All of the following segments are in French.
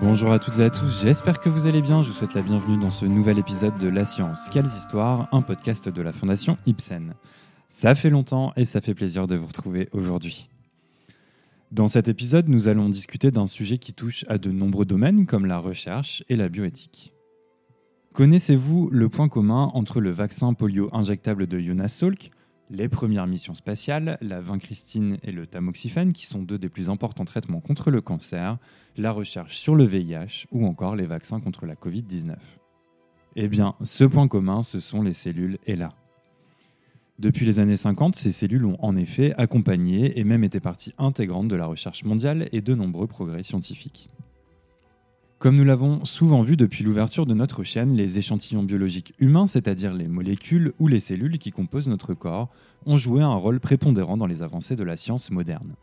Bonjour à toutes et à tous, j'espère que vous allez bien. Je vous souhaite la bienvenue dans ce nouvel épisode de La Science, Quelles Histoires, un podcast de la Fondation Ibsen. Ça fait longtemps et ça fait plaisir de vous retrouver aujourd'hui. Dans cet épisode, nous allons discuter d'un sujet qui touche à de nombreux domaines comme la recherche et la bioéthique. Connaissez-vous le point commun entre le vaccin polio injectable de Jonas Salk, les premières missions spatiales, la vincristine et le tamoxifène, qui sont deux des plus importants traitements contre le cancer, la recherche sur le VIH ou encore les vaccins contre la Covid-19. Eh bien, ce point commun, ce sont les cellules ELA. Depuis les années 50, ces cellules ont en effet accompagné et même été partie intégrante de la recherche mondiale et de nombreux progrès scientifiques. Comme nous l'avons souvent vu depuis l'ouverture de notre chaîne, les échantillons biologiques humains, c'est-à-dire les molécules ou les cellules qui composent notre corps, ont joué un rôle prépondérant dans les avancées de la science moderne.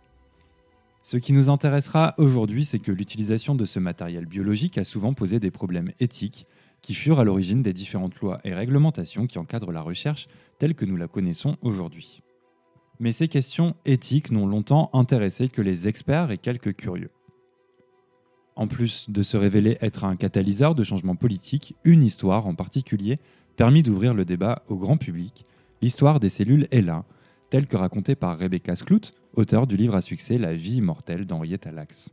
Ce qui nous intéressera aujourd'hui, c'est que l'utilisation de ce matériel biologique a souvent posé des problèmes éthiques qui furent à l'origine des différentes lois et réglementations qui encadrent la recherche telle que nous la connaissons aujourd'hui. Mais ces questions éthiques n'ont longtemps intéressé que les experts et quelques curieux. En plus de se révéler être un catalyseur de changements politiques, une histoire en particulier permit d'ouvrir le débat au grand public, l'histoire des cellules ELA, telle que racontée par Rebecca Skloot, auteur du livre à succès La vie immortelle d'Henrietta Lacks.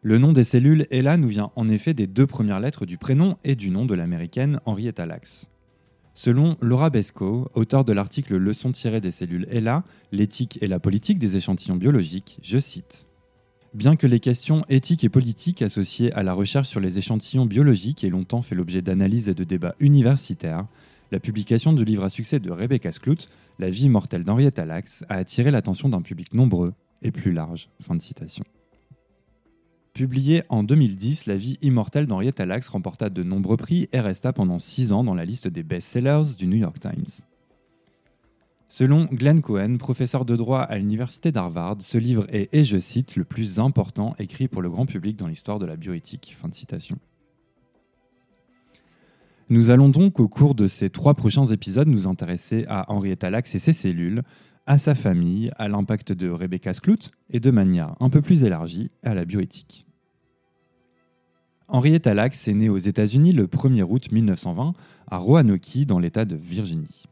Le nom des cellules ELA nous vient en effet des deux premières lettres du prénom et du nom de l'américaine Henrietta Lacks. Selon Laura Besco, auteur de l'article Leçon tirée des cellules ELA, l'éthique et la politique des échantillons biologiques, je cite Bien que les questions éthiques et politiques associées à la recherche sur les échantillons biologiques aient longtemps fait l'objet d'analyses et de débats universitaires, la publication du livre à succès de Rebecca Skloot, La vie immortelle d'Henrietta Lacks, a attiré l'attention d'un public nombreux et plus large. Fin. Publié en 2010, La vie immortelle d'Henrietta Lacks remporta de nombreux prix et resta pendant six ans dans la liste des best-sellers du New York Times. Selon Glenn Cohen, professeur de droit à l'université d'Harvard, ce livre est, et je cite, le plus important écrit pour le grand public dans l'histoire de la bioéthique. Fin de citation. Nous allons donc au cours de ces trois prochains épisodes nous intéresser à Henrietta Lacks et ses cellules, à sa famille, à l'impact de Rebecca Skloot et de manière un peu plus élargie à la bioéthique. Henrietta Lacks est née aux États-Unis le 1er août 1920 à Roanoke dans l'État de Virginie.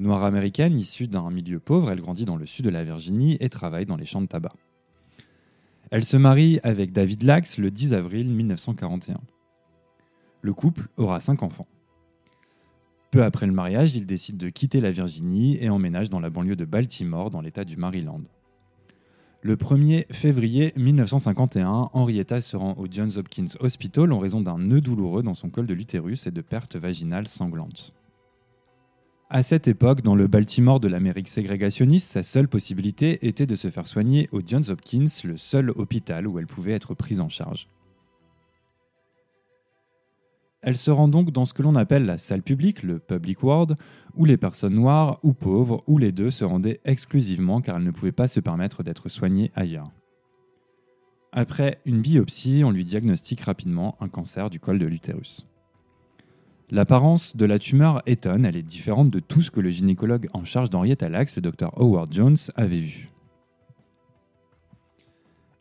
Noire américaine, issue d'un milieu pauvre, elle grandit dans le sud de la Virginie et travaille dans les champs de tabac. Elle se marie avec David Lax le 10 avril 1941. Le couple aura cinq enfants. Peu après le mariage, il décide de quitter la Virginie et emménage dans la banlieue de Baltimore, dans l'État du Maryland. Le 1er février 1951, Henrietta se rend au Johns Hopkins Hospital en raison d'un nœud douloureux dans son col de l'utérus et de pertes vaginales sanglantes. À cette époque, dans le Baltimore de l'Amérique ségrégationniste, sa seule possibilité était de se faire soigner au Johns Hopkins, le seul hôpital où elle pouvait être prise en charge. Elle se rend donc dans ce que l'on appelle la salle publique, le public ward, où les personnes noires ou pauvres, ou les deux, se rendaient exclusivement car elles ne pouvaient pas se permettre d'être soignées ailleurs. Après une biopsie, on lui diagnostique rapidement un cancer du col de l'utérus. L'apparence de la tumeur étonne, elle est différente de tout ce que le gynécologue en charge d'Henrietta Lacks, le docteur Howard Jones, avait vu.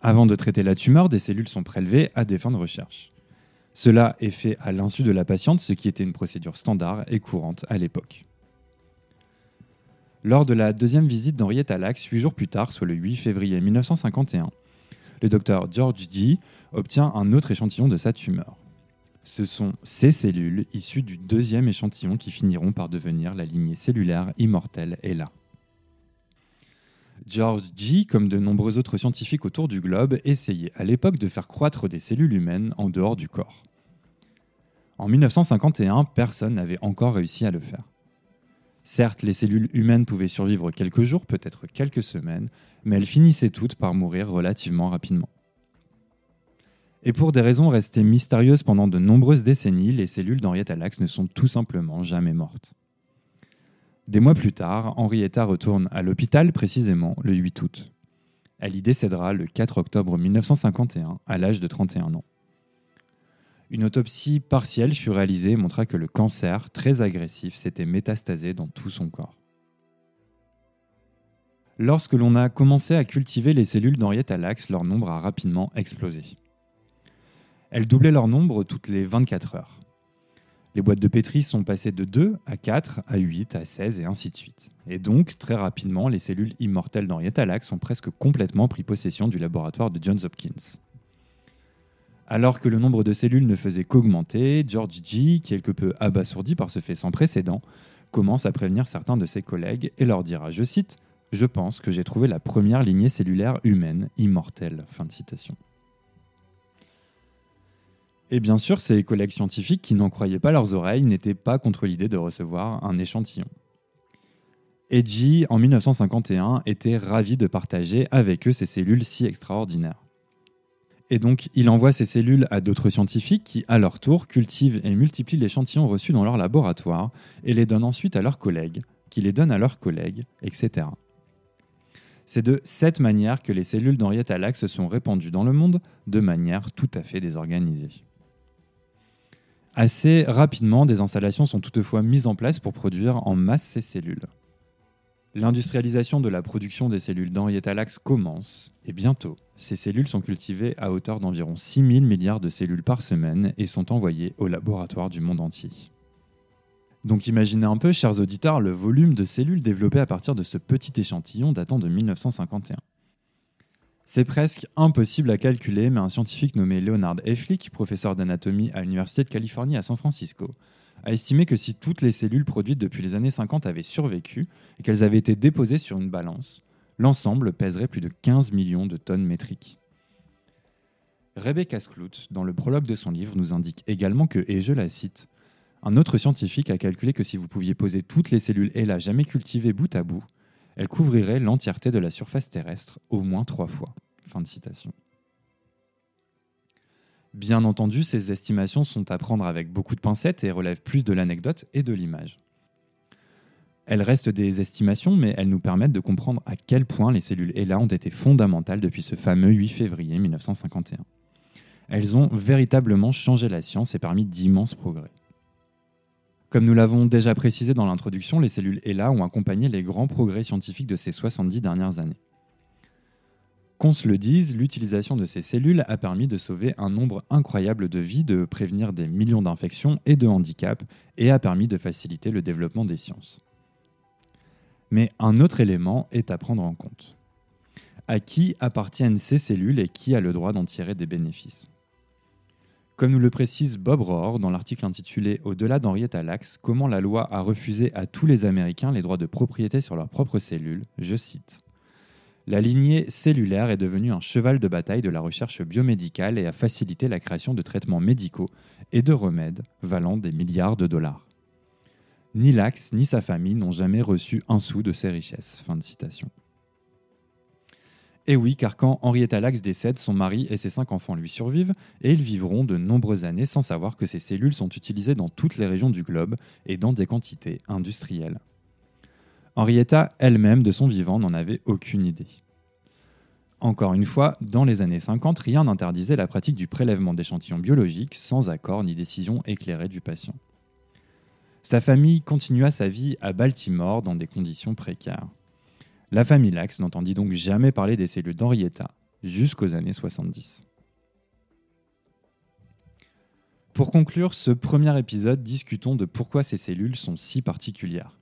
Avant de traiter la tumeur, des cellules sont prélevées à des fins de recherche. Cela est fait à l'insu de la patiente, ce qui était une procédure standard et courante à l'époque. Lors de la deuxième visite d'Henrietta Lacks, huit jours plus tard, soit le 8 février 1951, le docteur George G obtient un autre échantillon de sa tumeur. Ce sont ces cellules issues du deuxième échantillon qui finiront par devenir la lignée cellulaire immortelle ELA. George G, comme de nombreux autres scientifiques autour du globe, essayait à l'époque de faire croître des cellules humaines en dehors du corps. En 1951, personne n'avait encore réussi à le faire. Certes, les cellules humaines pouvaient survivre quelques jours, peut-être quelques semaines, mais elles finissaient toutes par mourir relativement rapidement. Et pour des raisons restées mystérieuses pendant de nombreuses décennies, les cellules d'Henrietta Lacks ne sont tout simplement jamais mortes. Des mois plus tard, Henrietta retourne à l'hôpital précisément le 8 août. Elle y décédera le 4 octobre 1951 à l'âge de 31 ans. Une autopsie partielle fut réalisée et montra que le cancer, très agressif, s'était métastasé dans tout son corps. Lorsque l'on a commencé à cultiver les cellules d'Henrietta Lacks, leur nombre a rapidement explosé. Elles doublaient leur nombre toutes les 24 heures. Les boîtes de pétri sont passées de 2 à 4, à 8, à 16 et ainsi de suite. Et donc, très rapidement, les cellules immortelles d'Henrietta Lacks ont presque complètement pris possession du laboratoire de Johns Hopkins. Alors que le nombre de cellules ne faisait qu'augmenter, George G., quelque peu abasourdi par ce fait sans précédent, commence à prévenir certains de ses collègues et leur dira, je cite, Je pense que j'ai trouvé la première lignée cellulaire humaine immortelle. Fin de citation. Et bien sûr, ces collègues scientifiques qui n'en croyaient pas leurs oreilles n'étaient pas contre l'idée de recevoir un échantillon. Edgy, en 1951, était ravi de partager avec eux ces cellules si extraordinaires. Et donc, il envoie ces cellules à d'autres scientifiques qui, à leur tour, cultivent et multiplient l'échantillon reçus dans leur laboratoire et les donnent ensuite à leurs collègues, qui les donnent à leurs collègues, etc. C'est de cette manière que les cellules d'Henrietta Lacks se sont répandues dans le monde de manière tout à fait désorganisée. Assez rapidement, des installations sont toutefois mises en place pour produire en masse ces cellules. L'industrialisation de la production des cellules d'Henrietta Lacks commence, et bientôt, ces cellules sont cultivées à hauteur d'environ 6 000 milliards de cellules par semaine et sont envoyées aux laboratoires du monde entier. Donc imaginez un peu, chers auditeurs, le volume de cellules développées à partir de ce petit échantillon datant de 1951. C'est presque impossible à calculer, mais un scientifique nommé Leonard Efflick, professeur d'anatomie à l'Université de Californie à San Francisco, a estimé que si toutes les cellules produites depuis les années 50 avaient survécu et qu'elles avaient été déposées sur une balance, l'ensemble pèserait plus de 15 millions de tonnes métriques. Rebecca Skloot, dans le prologue de son livre, nous indique également que, et je la cite, un autre scientifique a calculé que si vous pouviez poser toutes les cellules ELA jamais cultivées bout à bout, elle couvrirait l'entièreté de la surface terrestre au moins trois fois. Fin de citation. Bien entendu, ces estimations sont à prendre avec beaucoup de pincettes et relèvent plus de l'anecdote et de l'image. Elles restent des estimations, mais elles nous permettent de comprendre à quel point les cellules ELA ont été fondamentales depuis ce fameux 8 février 1951. Elles ont véritablement changé la science et permis d'immenses progrès. Comme nous l'avons déjà précisé dans l'introduction, les cellules ELA ont accompagné les grands progrès scientifiques de ces 70 dernières années. Qu'on se le dise, l'utilisation de ces cellules a permis de sauver un nombre incroyable de vies, de prévenir des millions d'infections et de handicaps, et a permis de faciliter le développement des sciences. Mais un autre élément est à prendre en compte. À qui appartiennent ces cellules et qui a le droit d'en tirer des bénéfices? Comme nous le précise Bob Rohr dans l'article intitulé Au-delà d'Henrietta Lacks, comment la loi a refusé à tous les Américains les droits de propriété sur leurs propres cellules, je cite. La lignée cellulaire est devenue un cheval de bataille de la recherche biomédicale et a facilité la création de traitements médicaux et de remèdes valant des milliards de dollars. Ni Lacks ni sa famille n'ont jamais reçu un sou de ces richesses. Fin de citation. Et oui, car quand Henrietta Lacks décède, son mari et ses cinq enfants lui survivent, et ils vivront de nombreuses années sans savoir que ces cellules sont utilisées dans toutes les régions du globe et dans des quantités industrielles. Henrietta elle-même, de son vivant, n'en avait aucune idée. Encore une fois, dans les années 50, rien n'interdisait la pratique du prélèvement d'échantillons biologiques sans accord ni décision éclairée du patient. Sa famille continua sa vie à Baltimore dans des conditions précaires. La famille Lax n'entendit donc jamais parler des cellules d'Henrietta jusqu'aux années 70. Pour conclure ce premier épisode, discutons de pourquoi ces cellules sont si particulières.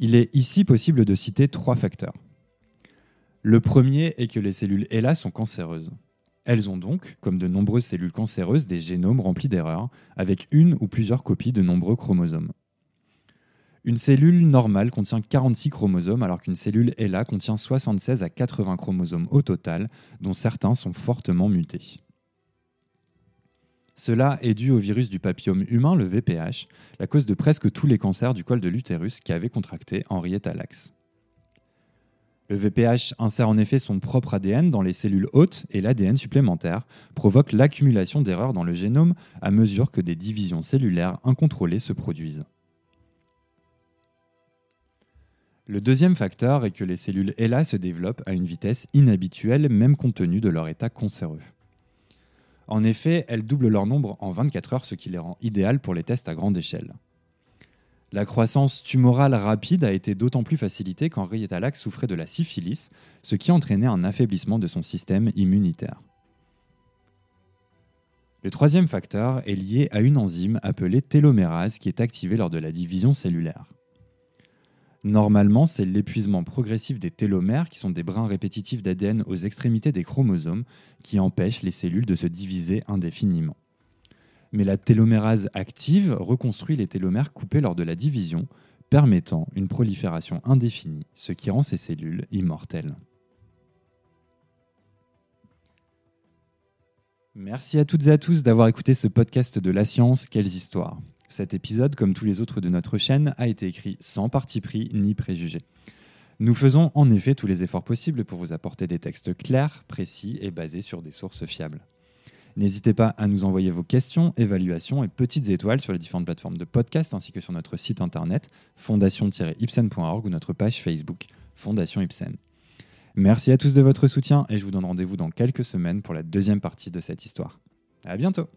Il est ici possible de citer trois facteurs. Le premier est que les cellules HeLa sont cancéreuses. Elles ont donc, comme de nombreuses cellules cancéreuses, des génomes remplis d'erreurs, avec une ou plusieurs copies de nombreux chromosomes. Une cellule normale contient 46 chromosomes alors qu'une cellule HeLa contient 76 à 80 chromosomes au total, dont certains sont fortement mutés. Cela est dû au virus du papillome humain, le VPH, la cause de presque tous les cancers du col de l'utérus qu'avait contracté Henrietta Lacks. Le VPH insère en effet son propre ADN dans les cellules hôtes et l'ADN supplémentaire provoque l'accumulation d'erreurs dans le génome à mesure que des divisions cellulaires incontrôlées se produisent. Le deuxième facteur est que les cellules HeLa se développent à une vitesse inhabituelle même compte tenu de leur état cancéreux. En effet, elles doublent leur nombre en 24 heures, ce qui les rend idéales pour les tests à grande échelle. La croissance tumorale rapide a été d'autant plus facilitée qu'Henrietta Lacks souffrait de la syphilis, ce qui entraînait un affaiblissement de son système immunitaire. Le troisième facteur est lié à une enzyme appelée télomérase qui est activée lors de la division cellulaire. Normalement, c'est l'épuisement progressif des télomères, qui sont des brins répétitifs d'ADN aux extrémités des chromosomes, qui empêchent les cellules de se diviser indéfiniment mais la télomérase active reconstruit les télomères coupés lors de la division, permettant une prolifération indéfinie, ce qui rend ces cellules immortelles. Merci à toutes et à tous d'avoir écouté ce podcast de La Science, quelles histoires. Cet épisode, comme tous les autres de notre chaîne, a été écrit sans parti pris ni préjugé. Nous faisons en effet tous les efforts possibles pour vous apporter des textes clairs, précis et basés sur des sources fiables. N'hésitez pas à nous envoyer vos questions, évaluations et petites étoiles sur les différentes plateformes de podcast ainsi que sur notre site internet fondation-ipsen.org ou notre page Facebook Fondation Ipsen. Merci à tous de votre soutien et je vous donne rendez-vous dans quelques semaines pour la deuxième partie de cette histoire. À bientôt!